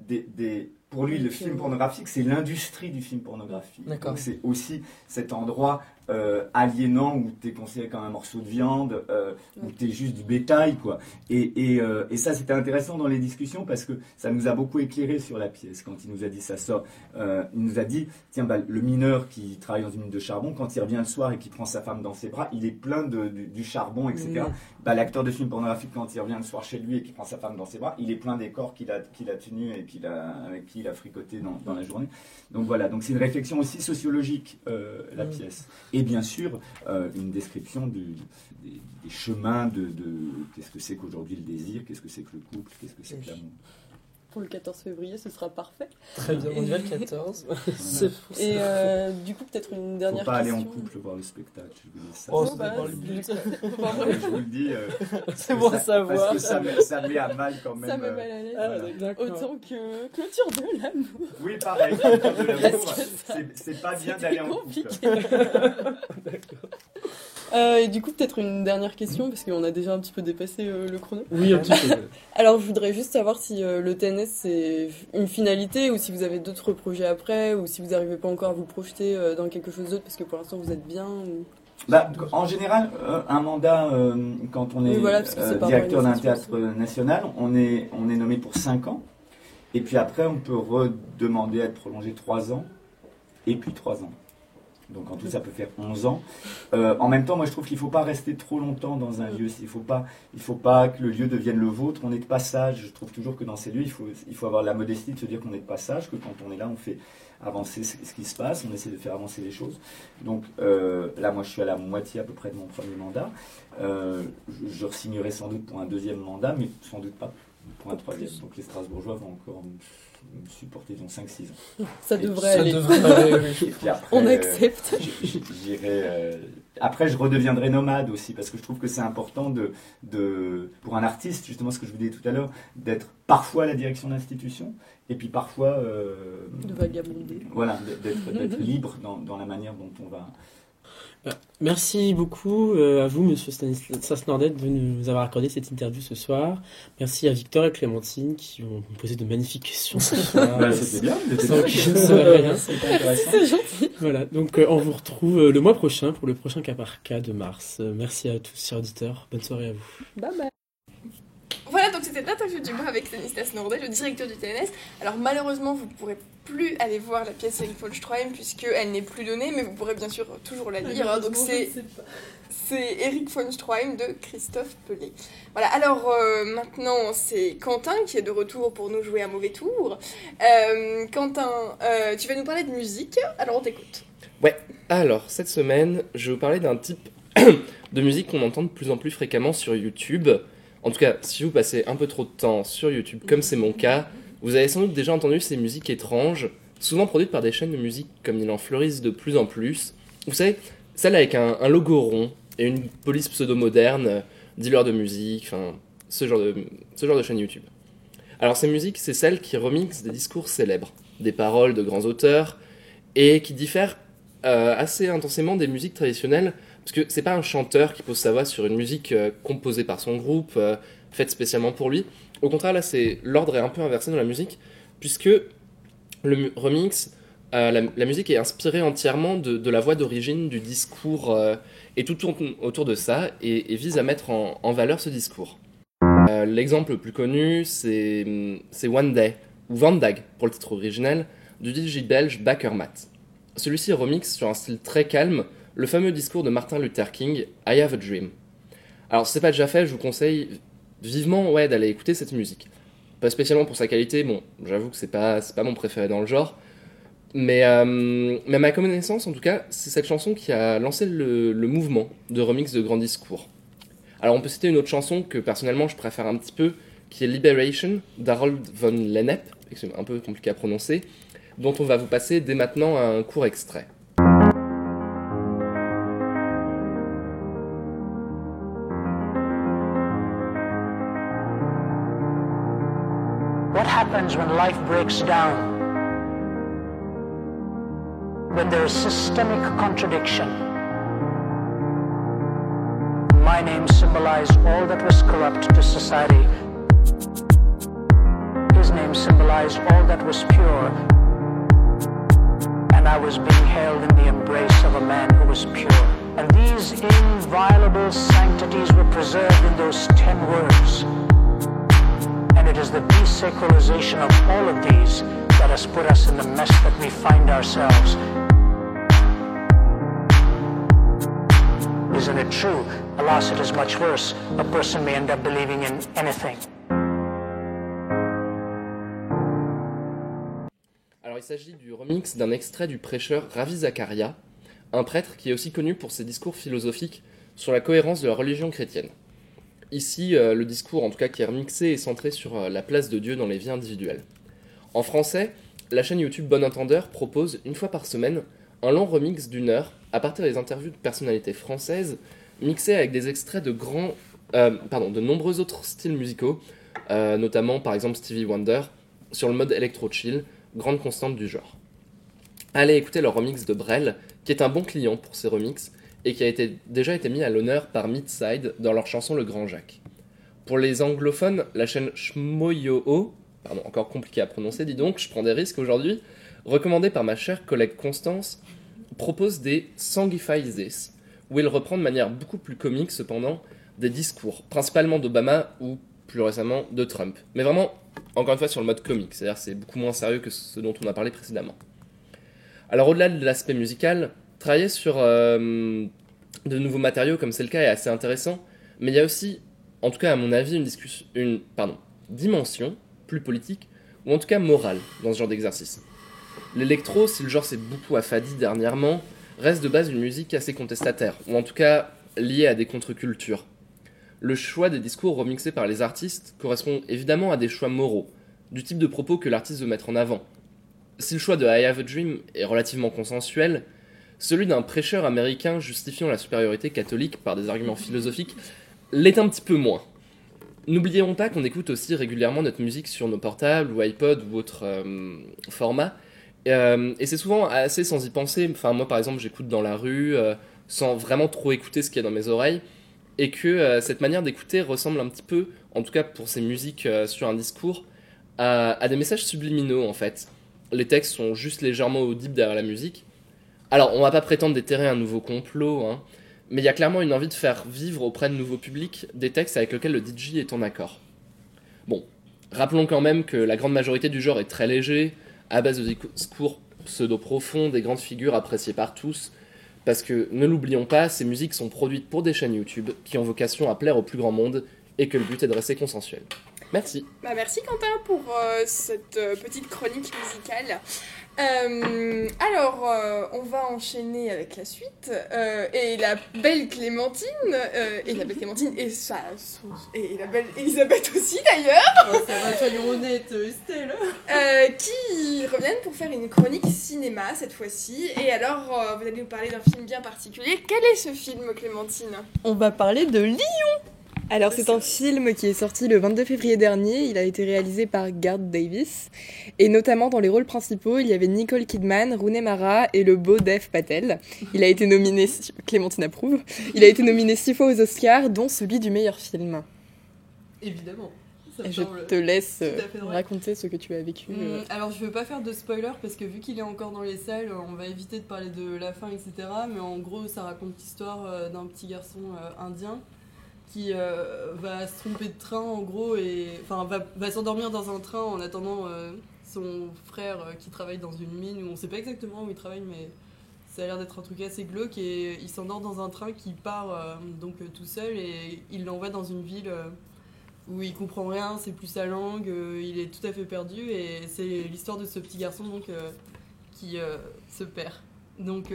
des, des- pour lui, le film pornographique, c'est l'industrie du film pornographique. C'est aussi cet endroit euh, aliénant où tu es considéré comme un morceau de viande, euh, où tu es juste du bétail, quoi. Et, et, euh, et ça, c'était intéressant dans les discussions parce que ça nous a beaucoup éclairé sur la pièce. Quand il nous a dit ça sort, euh, il nous a dit, tiens, bah, le mineur qui travaille dans une mine de charbon, quand il revient le soir et qu'il prend sa femme dans ses bras, il est plein de, du, du charbon, etc. Bah, L'acteur de film pornographique, quand il revient le soir chez lui et qu'il prend sa femme dans ses bras, il est plein des corps qu'il a, qu'il a tenus et qu'il a, avec qui il a fricoté dans, dans la journée. Donc voilà, donc c'est une réflexion aussi sociologique, euh, la pièce. Et bien sûr, euh, une description du- des, des chemins de, de qu'est-ce que c'est qu'aujourd'hui le désir, qu'est-ce que c'est que le couple, qu'est-ce que c'est que l'amour. Pour le 14 février, ce sera parfait. Très bien, on y va le 14. [LAUGHS] C'est pour ça. Et euh, du coup, peut-être une Faut dernière pas aller en question. couple voir le spectacle, je vous dis ça. Oh, c'est bah, pas le but. [LAUGHS] Je vous le dis. euh, [LAUGHS] C'est bon à parce savoir. que ça met, ça met à mal quand même. Ça me euh, met mal à l'aise. Ah, Voilà. d'accord. Autant que clôture de l'amour. Oui, pareil. de l'amour, Parce c'est- C'est pas bien d'aller en compliqué. couple. Euh, et du coup, peut-être une dernière question, parce qu'on a déjà un petit peu dépassé euh, le chrono. Oui, un petit peu. [LAUGHS] Alors, je voudrais juste savoir si euh, le TNS c'est une finalité, ou si vous avez d'autres projets après, ou si vous n'arrivez pas encore à vous projeter euh, dans quelque chose d'autre, parce que pour l'instant vous êtes bien. Ou... Bah, en général, euh, un mandat, euh, quand on est Oui, voilà, euh, directeur d'un théâtre national, on est, on est nommé pour 5 ans. Et puis après, on peut redemander à être prolongé 3 ans. Et puis 3 ans. Donc en tout, ça peut faire 11 ans. Euh, en même temps, moi, je trouve qu'il ne faut pas rester trop longtemps dans un lieu. Il ne faut, pas- que le lieu devienne le vôtre. On est de passage. Je trouve toujours que dans ces lieux, il faut, avoir la modestie de se dire qu'on est de passage, que quand on est là, on fait avancer ce qui se passe, on essaie de faire avancer les choses. Donc euh, là, moi, je suis à la moitié à peu près de mon premier mandat. Euh, je, je re-signerai sans doute pour un deuxième mandat, mais sans doute pas pour un troisième. Donc les Strasbourgeois vont encore me, supporter dans 5-6 ans. [LAUGHS] Ça Et devrait Ça aller. devrait aller, oui. [LAUGHS] Et puis après, On euh, accepte. euh, après, je redeviendrai nomade aussi, parce que je trouve que c'est important de, de, pour un artiste, justement ce que je vous disais tout à l'heure, d'être parfois à la direction d'institution, et puis parfois euh, De vagabonder. voilà, d'être, d'être [LAUGHS] libre dans, dans la manière dont on va. Bah, Merci beaucoup euh, à vous, monsieur Stanislas Nordet, de nous avoir accordé cette interview ce soir. Merci à Victor et Clémentine qui ont posé de magnifiques questions ce [LAUGHS] soir. Bah, c'était bien, c'était gentil. Voilà, donc euh, on vous retrouve euh, le mois prochain pour le prochain cas par cas de mars. Merci à tous, chers auditeurs. Bonne soirée à vous. Bye bye. Voilà, donc c'était l'interview du mois avec Stanislas Nordet, le directeur du TNS. Alors malheureusement, vous ne pourrez plus aller voir la pièce Eric von Stroheim puisqu'elle n'est plus donnée, mais vous pourrez bien sûr toujours la lire. hein. donc c'est c'est Eric von Stroheim de Christophe Pelé. Voilà, alors euh, maintenant c'est Quentin qui est de retour pour nous jouer un mauvais tour. Euh, Quentin, euh, tu vas nous parler de musique, alors on t'écoute. Alors, cette semaine, je vais vous parler d'un type [COUGHS] de musique qu'on entend de plus en plus fréquemment sur YouTube. En tout cas, si vous passez un peu trop de temps sur YouTube, comme c'est mon cas, vous avez sans doute déjà entendu ces musiques étranges, souvent produites par des chaînes de musique comme il en fleurissent de plus en plus. Vous savez, celles avec un, logo rond et une police pseudo-moderne, euh, dealer de musique, enfin, ce genre de, ce genre de chaîne YouTube. Alors, ces musiques, c'est celles qui remixent des discours célèbres, des paroles de grands auteurs, et qui diffèrent euh, assez intensément des musiques traditionnelles, parce que c'est pas un chanteur qui pose sa voix sur une musique euh, composée par son groupe, euh, faite spécialement pour lui. Au contraire, là, c'est l'ordre est un peu inversé dans la musique, puisque le remix, euh, la, musique est inspirée entièrement de, la voix d'origine, du discours, et tout tourne autour de ça, et, vise à mettre en, valeur ce discours. L'exemple le plus connu, c'est c'est One Day, ou Van pour le titre original, du DJ belge Bakermat. Celui-ci remix sur un style très calme le fameux discours de Martin Luther King, I Have a Dream. Alors, si c'est pas déjà fait, je vous conseille vivement ouais, d'aller écouter cette musique. Pas spécialement pour sa qualité, bon, j'avoue que c'est pas, pas mon préféré dans le genre, mais, euh, mais à ma connaissance, en tout cas, c'est cette chanson qui a lancé le, le mouvement de remix de grands discours. Alors, on peut citer une autre chanson que personnellement je préfère un petit peu, qui est Liberation d'Harold von Lennep, un peu compliqué à prononcer, dont on va vous passer dès maintenant un court extrait. Happens when life breaks down? When there is systemic contradiction. My name symbolized all that was corrupt to society. His name symbolized all that was pure. And I was being held in the embrace of a man who was pure. And these inviolable sanctities were preserved in those ten words. And it is the desacralization of all of these that has put us in the mess that we find ourselves. Isn't it true? Alas, it is much worse. A person may end up believing in anything. Alors il s'agit du remix d'un extrait du prêcheur Ravi Zakaria, un prêtre qui est aussi connu pour ses discours philosophiques sur la cohérence de la religion chrétienne. Ici, euh, le discours, en tout cas qui est remixé, est centré sur euh, la place de Dieu dans les vies individuelles. En français, la chaîne YouTube Bon Entendeur propose une fois par semaine un long remix d'une heure à partir des interviews de personnalités françaises mixées avec des extraits de grands, euh, pardon, de nombreux autres styles musicaux, notamment par exemple Stevie Wonder, sur le mode électro-chill, grande constante du genre. Allez écouter leur remix de Brel, qui est un bon client pour ces remixes et qui a été, déjà été mis à l'honneur par Midside dans leur chanson Le Grand Jacques. Pour les anglophones, la chaîne Shmoyoho, pardon, encore compliqué à prononcer, dis donc, je prends des risques aujourd'hui, recommandée par ma chère collègue Constance, propose des Songify This, où il reprend de manière beaucoup plus comique cependant des discours, principalement d'Obama ou plus récemment de Trump. Mais vraiment, encore une fois, sur le mode comique, c'est-à-dire c'est beaucoup moins sérieux que ce dont on a parlé précédemment. Alors au-delà de l'aspect musical, travailler sur euh, de nouveaux matériaux comme c'est le cas est assez intéressant, mais il y a aussi, en tout cas à mon avis, une, discussion, une pardon, dimension plus politique, ou en tout cas morale, dans ce genre d'exercice. L'électro, si le genre s'est beaucoup affadi dernièrement, reste de base une musique assez contestataire, ou en tout cas liée à des contre-cultures. Le choix des discours remixés par les artistes correspond évidemment à des choix moraux, du type de propos que l'artiste veut mettre en avant. Si le choix de I Have a Dream est relativement consensuel, celui d'un prêcheur américain justifiant la supériorité catholique par des arguments philosophiques l'est un petit peu moins. N'oublions pas qu'on écoute aussi régulièrement notre musique sur nos portables ou iPod ou autres euh, formats, euh, et c'est souvent assez sans y penser. Enfin, moi par exemple, j'écoute dans la rue euh, sans vraiment trop écouter ce qu'il y a dans mes oreilles, et que euh, cette manière d'écouter ressemble un petit peu, en tout cas pour ces musiques sur un discours, à des messages subliminaux en fait. Les textes sont juste légèrement audibles derrière la musique. Alors, on va pas prétendre déterrer un nouveau complot, hein, mais il y a clairement une envie de faire vivre auprès de nouveaux publics des textes avec lesquels le DJ est en accord. Bon, rappelons quand même que la grande majorité du genre est très léger, à base de discours pseudo-profonds, des grandes figures appréciées par tous, parce que, ne l'oublions pas, ces musiques sont produites pour des chaînes YouTube qui ont vocation à plaire au plus grand monde et que le but est de rester consensuel. Merci. Bah, merci Quentin pour euh, cette euh, petite chronique musicale. Euh, alors, euh, on va enchaîner avec la suite. Euh, et la belle Clémentine, euh, et la belle Clémentine, et, et la belle Elisabeth aussi d'ailleurs, Oh, ça va, soyons honnêtes, Estelle. euh, qui reviennent pour faire une chronique cinéma cette fois-ci. Et alors, euh, vous allez nous parler d'un film bien particulier. Quel est ce film, Clémentine? On va parler de Lyon alors c'est un film qui est sorti le 22 février dernier, il a été réalisé par Garth Davis et notamment dans les rôles principaux il y avait Nicole Kidman, Rooney Mara et le beau Dev Patel. Il a été nominé, Clémentine approuve, il a été nominé six fois aux Oscars dont celui du meilleur film. Évidemment. Ça je semble te laisse euh, raconter ce que tu as vécu. Hum, euh. alors je veux pas faire de spoiler parce que vu qu'il est encore dans les salles, on va éviter de parler de la fin, etc. Mais en gros, ça raconte l'histoire euh, d'un petit garçon euh, indien qui euh, va se tromper de train en gros et enfin va, s'endormir dans un train en attendant euh, son frère euh, qui travaille dans une mine où on sait pas exactement où il travaille mais ça a l'air d'être un truc assez glauque et il s'endort dans un train qui part donc tout seul et il l'envoie dans une ville où il comprend rien, c'est plus sa langue, il est tout à fait perdu et c'est l'histoire de ce petit garçon donc qui se perd. Donc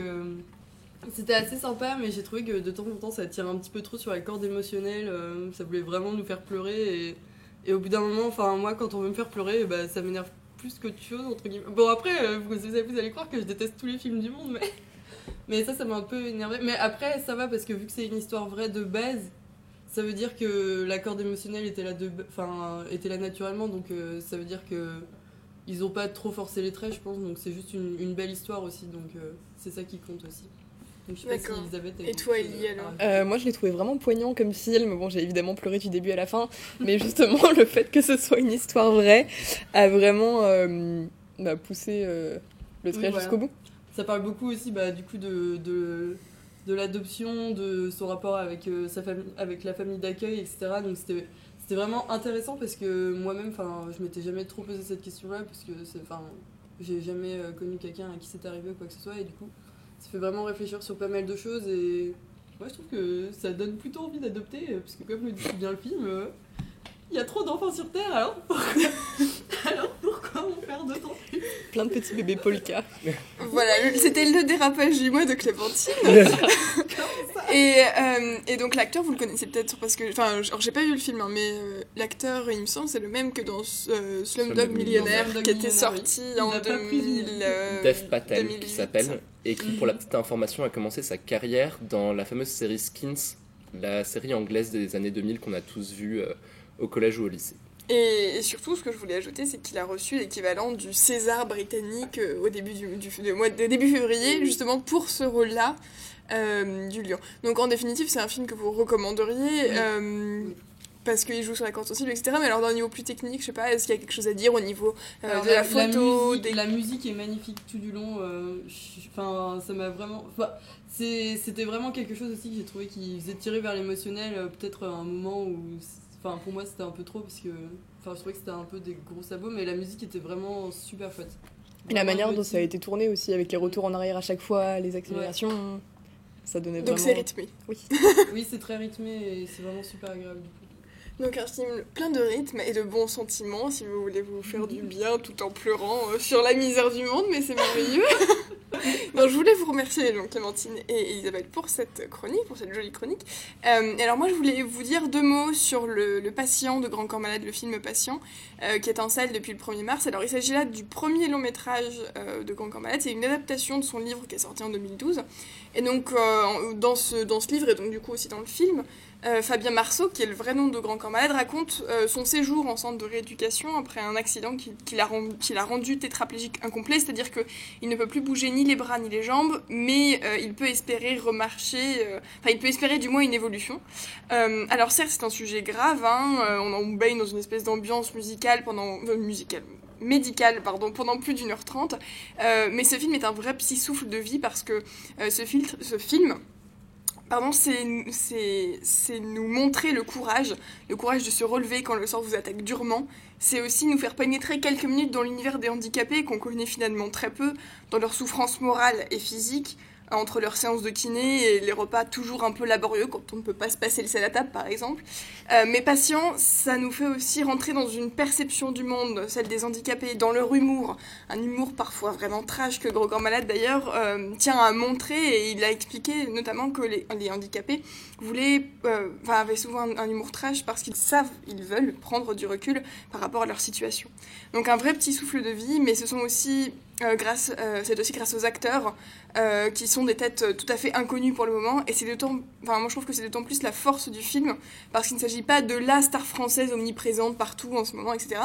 c'était assez sympa mais j'ai trouvé que de temps en temps ça tire un petit peu trop sur la corde émotionnelle, euh, ça voulait vraiment nous faire pleurer et, et au bout d'un moment, enfin moi quand on veut me faire pleurer, bah, ça m'énerve plus qu'autre chose entre guillemets. Bon après euh, vous, vous allez croire que je déteste tous les films du monde mais [LAUGHS] mais ça ça m'a un peu énervé. Mais après ça va parce que vu que c'est une histoire vraie de base ça veut dire que la corde émotionnelle était là, de, enfin, était là naturellement, donc euh, ça veut dire que ils ont pas trop forcé les traits, je pense, donc c'est juste une, une belle histoire aussi, donc euh, c'est ça qui compte aussi. Donc, je sais pas si D'accord. Elisabeth a Et toi, Ellie, euh, alors. Euh, moi, je l'ai trouvé vraiment poignant comme film. Bon, j'ai évidemment pleuré du début à la fin, [LAUGHS] mais justement, le fait que ce soit une histoire vraie a vraiment euh, bah, poussé euh, le trait Oui, voilà. jusqu'au bout. Ça parle beaucoup aussi bah, du coup de, de, de l'adoption, de son rapport avec, euh, sa famille, avec la famille d'accueil, etc. Donc c'était c'était vraiment intéressant parce que moi-même, enfin, je m'étais jamais trop posé cette question-là parce que enfin, j'ai jamais connu quelqu'un à qui c'est arrivé ou quoi que ce soit et du coup, ça fait vraiment réfléchir sur pas mal de choses et moi je trouve que ça donne plutôt envie d'adopter euh, parce que comme le dit bien le film, euh, il y a trop d'enfants sur Terre alors pourquoi, [LAUGHS] alors pourquoi en faire d'autant plus? Plein de petits bébés polka. Voilà, c'était le dérapage du mois de Clémentine. [LAUGHS] [LAUGHS] et, euh, et donc l'acteur, vous le connaissez peut-être parce que, enfin, j'ai pas vu le film, hein, mais euh, l'acteur, il me semble, c'est le même que dans euh, Slumdog Millionnaire, qui était sorti en a pas pris 2000. euh, Dev Patel, 2008. qui s'appelle, et qui, pour la petite information, a commencé sa carrière dans la fameuse série Skins, la série anglaise des années 2000 qu'on a tous vue euh, au collège ou au lycée. Et, et surtout, ce que je voulais ajouter, c'est qu'il a reçu l'équivalent du César britannique euh, au début du, du, du mois de début février, justement pour ce rôle-là euh, du lion. Donc en définitive, c'est un film que vous recommanderiez. Euh, Oui. Parce qu'il joue sur la corde sensible, etc. Mais alors d'un niveau plus technique, je sais pas, est-ce qu'il y a quelque chose à dire au niveau euh, Alors, de la, photo, musique, des... la musique est magnifique tout du long. euh, Enfin, ça m'a vraiment. enfin, C'était vraiment quelque chose aussi que j'ai trouvé qui faisait tirer vers l'émotionnel. euh, Peut-être à un moment où. Enfin, pour moi, c'était un peu trop parce que. Enfin, je trouvais que c'était un peu des gros sabots, mais la musique était vraiment super chouette. Et la manière dont ça a été tourné aussi, avec les retours en arrière à chaque fois, les accélérations, ça donnait Donc vraiment... c'est rythmé. Oui, c'est très rythmé et c'est vraiment super agréable du coup. Donc un film plein de rythme et de bons sentiments si vous voulez vous faire du bien tout en pleurant euh, sur la misère du monde, mais c'est merveilleux. [LAUGHS] Donc je voulais vous remercier donc Clémentine et Elisabeth pour cette chronique, pour cette jolie chronique. Euh, alors moi je voulais vous dire deux mots sur le, le Patient de Grand Corps Malade, le film Patient, euh, qui est en salle depuis le 1er mars. Alors il s'agit là du premier long métrage euh, de Grand Corps Malade, c'est une adaptation de son livre qui est sorti en 2012. Et donc dans, ce, dans ce livre et donc du coup aussi dans le film, euh, Fabien Marceau, qui est le vrai nom de Grand Corps Malade, raconte euh, son séjour en centre de rééducation après un accident qui, l'a rendu, tétraplégique incomplet, c'est-à-dire qu'il ne peut plus bouger ni les bras ni les jambes, mais euh, il peut espérer remarcher, enfin il peut espérer du moins une évolution. Alors certes c'est un sujet grave, hein, on en baigne dans une espèce d'ambiance musicale pendant... pardon, pendant plus d'une heure trente, mais ce film est un vrai petit souffle de vie parce que ce film Pardon, c'est nous montrer le courage, le courage de se relever quand le sort vous attaque durement. C'est aussi nous faire pénétrer quelques minutes dans l'univers des handicapés qu'on connaît finalement très peu, dans leur souffrance morale et physique, entre leurs séances de kiné et les repas toujours un peu laborieux quand on ne peut pas se passer le sel à table par exemple. Euh, mais patients, ça nous fait aussi rentrer dans une perception du monde, celle des handicapés, dans leur humour, un humour parfois vraiment trash que Corps Malade d'ailleurs euh, tient à montrer et il a expliqué notamment que les, les handicapés voulaient, euh, avaient souvent un, humour trash parce qu'ils savent, ils veulent prendre du recul par rapport à leur situation. Donc un vrai petit souffle de vie, mais ce sont aussi euh, grâce, euh, c'est aussi grâce aux acteurs qui sont des têtes tout à fait inconnues pour le moment et c'est d'autant, enfin moi je trouve que c'est d'autant plus la force du film parce qu'il ne s'agit pas de la star française omniprésente partout en ce moment, etc.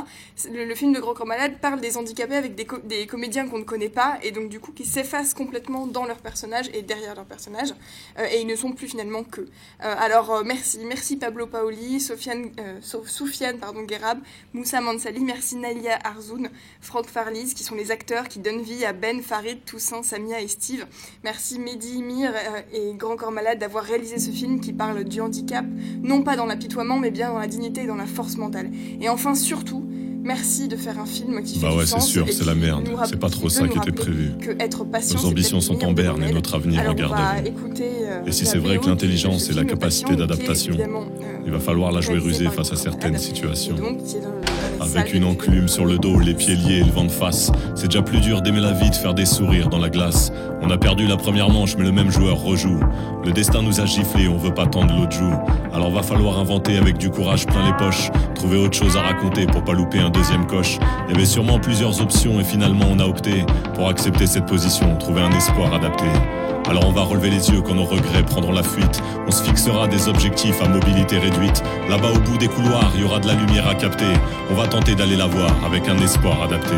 Le, film de Gros Corps Malade parle des handicapés avec des, des comédiens qu'on ne connaît pas et donc du coup qui s'effacent complètement dans leur personnage et derrière leur personnage et ils ne sont plus finalement qu'eux. Euh, alors euh, merci, merci Pablo Paoli, Sofiane, euh, So- Soufiane pardon, Guérab, Moussa Mansali, merci Nalia Arzoun, Franck Farliz qui sont les acteurs qui donnent vie à Ben, Farid, Toussaint, Samia et Steve. Merci Mehdi, Mir et Grand Corps Malade d'avoir réalisé ce film qui parle du handicap, non pas dans l'apitoiement mais bien dans la dignité et dans la force mentale. Et enfin surtout, merci de faire un film qui fait Bah ouais, c'est sûr, c'est la merde. C'est pas trop ça qui était prévu. Que être patient, Nos ambitions sont en berne et notre avenir en garde euh, Et si c'est vrai que l'intelligence et la capacité est d'adaptation, euh, Il va falloir la jouer réalisé rusée face à certaines situations. Est Avec une enclume sur le dos, les pieds liés et le vent de face. C'est déjà plus dur d'aimer la vie, de faire des sourires dans la glace. On a perdu la première manche, mais le même joueur rejoue. Le destin nous a giflé, on veut pas tendre l'autre joue. Alors va falloir inventer avec du courage plein les poches. Trouver autre chose à raconter pour pas louper un deuxième coche. Il y avait sûrement plusieurs options et finalement on a opté pour accepter cette position, trouver un espoir adapté. Alors on va relever les yeux quand nos regrets prendront la fuite. On se fixera des objectifs à mobilité réduite. Là-bas au bout des couloirs, il y aura de la lumière à capter. On va tenter d'aller la voir avec un espoir adapté.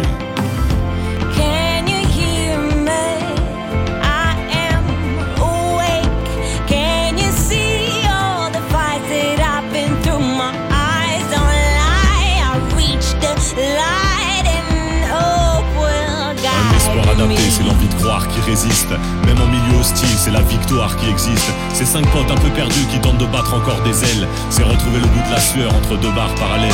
L'envie de croire qui résiste. Même en milieu hostile, c'est la victoire qui existe. Ces cinq potes un peu perdus qui tentent de battre encore des ailes. C'est retrouver le goût de la sueur entre deux barres parallèles.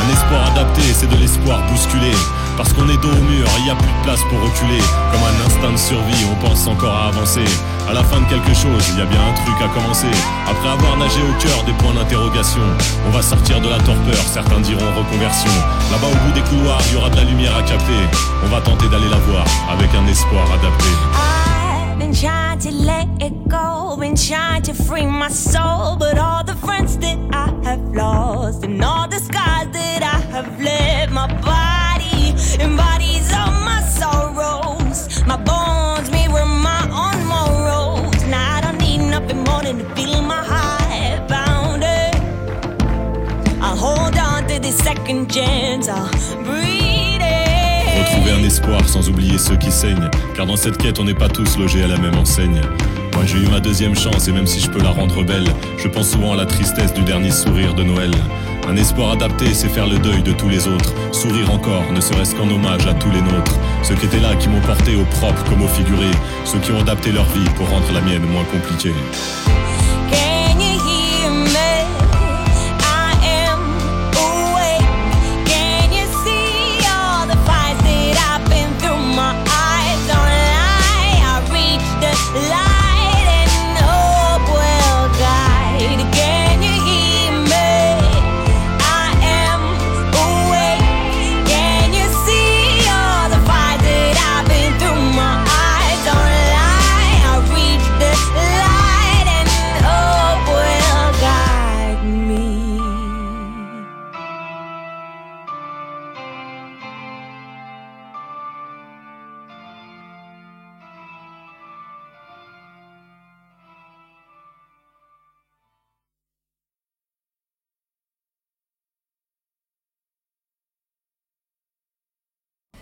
Un espoir adapté, c'est de l'espoir bousculé. Parce qu'on est dos au mur, il y a plus de place pour reculer. Comme un instinct de survie, on pense encore à avancer. À la fin de quelque chose, il y a bien un truc à commencer. Après avoir nagé au cœur des points d'interrogation, on va sortir de la torpeur, certains diront reconversion. Là-bas au bout des couloirs, il y aura de la lumière à capter. On va tenter d'aller la voir avec un espoir adapté. I've been trying to let it go, been trying to free my soul, but all the friends that I have lost and all the that I have left, my body embodies all my sorrows, my bones nothing more than to feel my heart pounding. I'll hold on to this second chance, I'll breathe it. Retrouver un espoir sans oublier ceux qui saignent. Car dans cette quête, on n'est pas tous logés à la même enseigne. Moi j'ai eu ma deuxième chance et même si je peux la rendre belle, je pense souvent à la tristesse du dernier sourire de Noël. Un espoir adapté, c'est faire le deuil de tous les autres. Sourire encore, ne serait-ce qu'en hommage à tous les nôtres. Ceux qui étaient là, qui m'ont porté au propre comme au figuré. Ceux qui ont adapté leur vie pour rendre la mienne moins compliquée.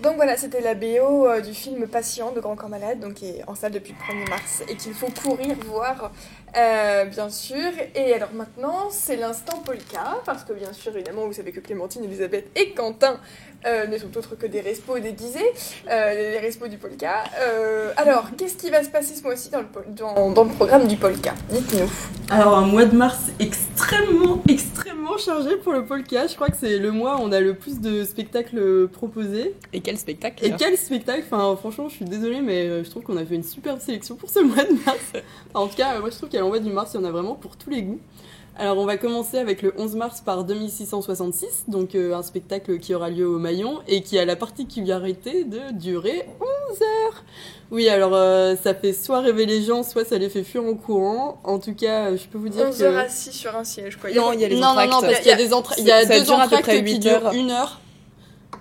Donc voilà, c'était la BO euh, du film Patient de Grand Corps Malade, donc qui est en salle depuis le 1er mars et qu'il faut courir voir, euh, bien sûr. Et alors maintenant, c'est l'instant Polka, parce que bien sûr, évidemment, vous savez que Clémentine, Elisabeth et Quentin euh, ne sont autres que des respos déguisés, euh, les respos du Polka. Euh, alors, qu'est-ce qui va se passer ce mois-ci dans le, dans, dans le programme du Polka? Dites-nous. Alors un mois de mars extrêmement, extrêmement chargé pour le polka. Je crois que c'est le mois où on a le plus de spectacles proposés. Et quel spectacle Et quel spectacle? Enfin franchement je suis désolée mais euh, je trouve qu'on a fait une superbe sélection pour ce [LAUGHS] mois de mars. Enfin, en tout cas moi je trouve qu'à l'envoi du mars il y en a vraiment pour tous les goûts. Alors on va commencer avec le 11 mars par 2666, donc euh, un spectacle qui aura lieu au Maillon et qui a la particularité de durer 11 heures. Oui alors euh, ça fait soit rêver les gens, soit ça les fait fuir en courant. En tout cas euh, je peux vous dire 11 que... heures assis sur un siège, quoi. Non, il y a les non, non, non, parce qu'il y a des entra- il y a Ça deux dure à peu entractes qui 8 durent heures. une heure.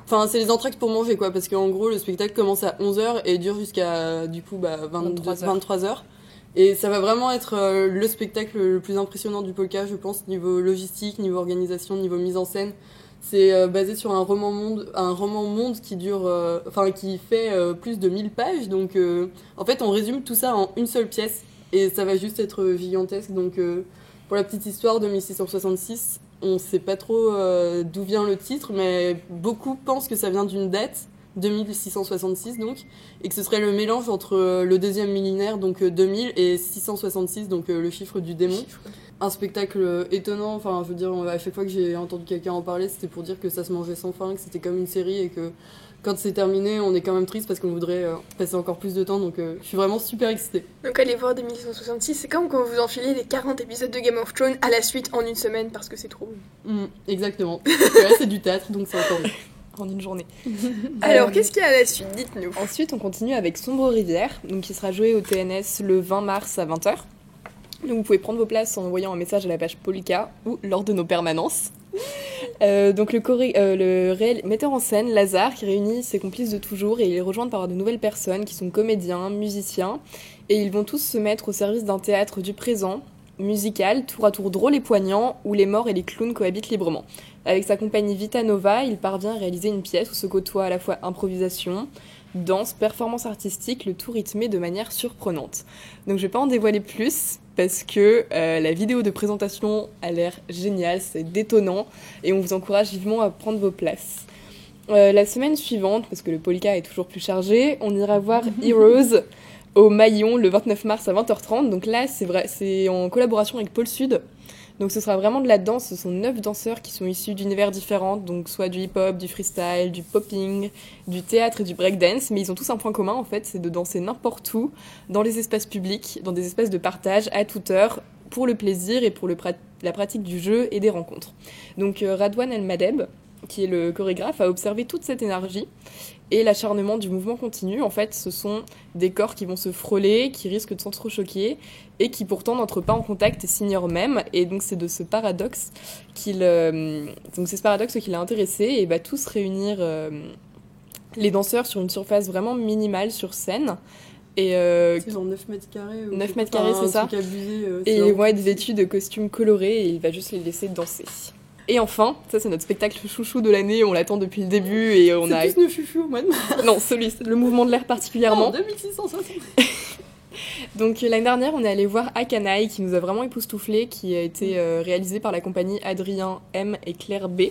Enfin, c'est les entractes pour manger, quoi, parce qu'en gros, le spectacle commence à 11h et dure jusqu'à, du coup, bah, 22 23 heures. 23 heures. Et ça va vraiment être euh, le spectacle le plus impressionnant du polka, je pense, niveau logistique, niveau organisation, niveau mise en scène. C'est euh, basé sur un roman monde, un roman monde qui dure, euh, enfin, qui fait plus de 1000 pages. Donc, en fait, on résume tout ça en une seule pièce et ça va juste être gigantesque. Donc, pour la petite histoire de 1666, on sait pas trop d'où vient le titre, mais beaucoup pensent que ça vient d'une date, 2666 donc, et que ce serait le mélange entre euh, le deuxième millénaire, donc euh, 2000, et 666, donc euh, le chiffre du démon. Un spectacle euh, étonnant, enfin je veux dire, à chaque fois que j'ai entendu quelqu'un en parler, c'était pour dire que ça se mangeait sans fin, que c'était comme une série et que quand c'est terminé, on est quand même triste parce qu'on voudrait euh, passer encore plus de temps, donc euh, je suis vraiment super excitée. Donc allez voir 2666, c'est comme quand vous enfilez les 40 épisodes de Game of Thrones à la suite en une semaine parce que c'est trop. Mm, exactement. [LAUGHS] Là c'est du théâtre, donc c'est encore mieux. En une journée. [LAUGHS] Alors Euh, qu'est-ce qu'il y a à la suite? Dites-nous. Ensuite, on continue avec Sombre Rivière, donc qui sera joué au TNS le 20 mars à 20h. Donc vous pouvez prendre vos places en envoyant un message à la page Polka ou lors de nos permanences. [LAUGHS] Euh, donc le, euh, le réel metteur en scène, Lazare, qui réunit ses complices de toujours et il est rejoint par de nouvelles personnes qui sont comédiens, musiciens, et ils vont tous se mettre au service d'un théâtre du présent, musical, tour à tour drôle et poignant, où les morts et les clowns cohabitent librement. Avec sa compagnie Vita Nova, il parvient à réaliser une pièce où se côtoient à la fois improvisation, danse, performance artistique, le tout rythmé de manière surprenante. Donc je vais pas en dévoiler plus parce que euh, la vidéo de présentation a l'air géniale, c'est détonnant et on vous encourage vivement à prendre vos places. Euh, la semaine suivante, parce que le polka est toujours plus chargé, on ira voir [LAUGHS] Heroes au Maillon le 29 mars à 20h30. Donc là, c'est vrai, c'est en collaboration avec Pôle Sud. Donc ce sera vraiment de la danse. Ce sont neuf danseurs qui sont issus d'univers différents, donc soit du hip-hop, du freestyle, du popping, du théâtre et du breakdance. Mais ils ont tous un point commun en fait, c'est de danser n'importe où, dans les espaces publics, dans des espaces de partage à toute heure, pour le plaisir et pour la pratique du jeu et des rencontres. Donc euh, Radwan El Madeb, qui est le chorégraphe, a observé toute cette énergie et l'acharnement du mouvement continu. En fait, ce sont des corps qui vont se frôler, qui risquent de s'entrechoquer et qui pourtant n'entrent pas en contact et s'ignorent même. Et donc c'est de ce paradoxe qu'il, euh, donc c'est ce paradoxe qui l'a intéressé et va tous réunir euh, les danseurs sur une surface vraiment minimale sur scène. Et euh, C'est genre 9 mètres carrés. ou 9 quelque- mètres carrés, c'est ça. abusé, euh, et ouais, vêtus de costumes colorés et il va juste les laisser danser. Et enfin, ça c'est notre spectacle chouchou de l'année, on l'attend depuis le début et on C'est a... plus mois de mars. Non, celui, le mouvement de l'air particulièrement. En 2660. [LAUGHS] Donc l'année dernière, on est allé voir Akanai qui nous a vraiment époustouflé, qui a été euh, réalisé par la compagnie Adrien M et Claire B.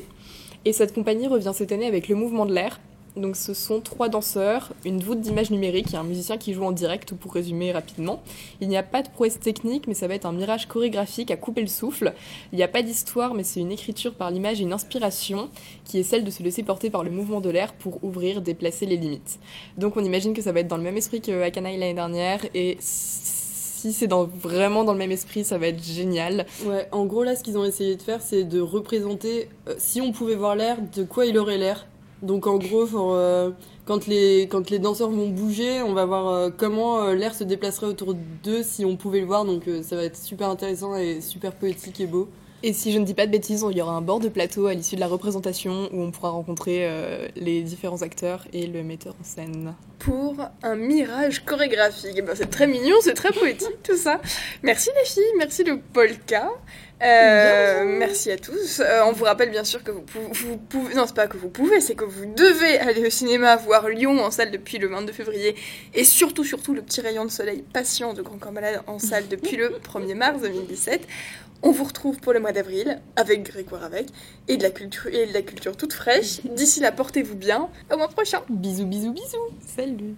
Et cette compagnie revient cette année avec le mouvement de l'air. Donc ce sont trois danseurs, une voûte d'image numérique et un musicien qui joue en direct pour résumer rapidement. Il n'y a pas de prouesse technique mais ça va être un mirage chorégraphique à couper le souffle. Il n'y a pas d'histoire mais c'est une écriture par l'image et une inspiration qui est celle de se laisser porter par le mouvement de l'air pour ouvrir, déplacer les limites. Donc on imagine que ça va être dans le même esprit que Akanai l'année dernière et si c'est vraiment dans le même esprit ça va être génial. Ouais, en gros, là, ce qu'ils ont essayé de faire, c'est de représenter, euh, si on pouvait voir l'air, de quoi il aurait l'air. Donc, en gros, euh, quand, les, quand les danseurs vont bouger, on va voir euh, comment euh, l'air se déplacerait autour d'eux si on pouvait le voir. Donc, ça va être super intéressant et super poétique et beau. Et si je ne dis pas de bêtises, il y aura un bord de plateau à l'issue de la représentation où on pourra rencontrer euh, les différents acteurs et le metteur en scène. pour un mirage chorégraphique. Eh ben, c'est très mignon, c'est très poétique tout ça. Merci les filles, merci le polka. Euh, merci à tous. Euh, on vous rappelle bien sûr que vous, pou- vous pouvez, non c'est pas que vous pouvez, c'est que vous devez aller au cinéma voir Lyon en salle depuis le 22 février et surtout surtout le petit rayon de soleil patient de Grand Corps Malade en salle depuis le 1er mars 2017. On vous retrouve pour le mois d'avril avec Grégoire avec et de la culture toute fraîche. D'ici là, portez-vous bien. Au mois prochain. Bisous, bisous, bisous. Salut.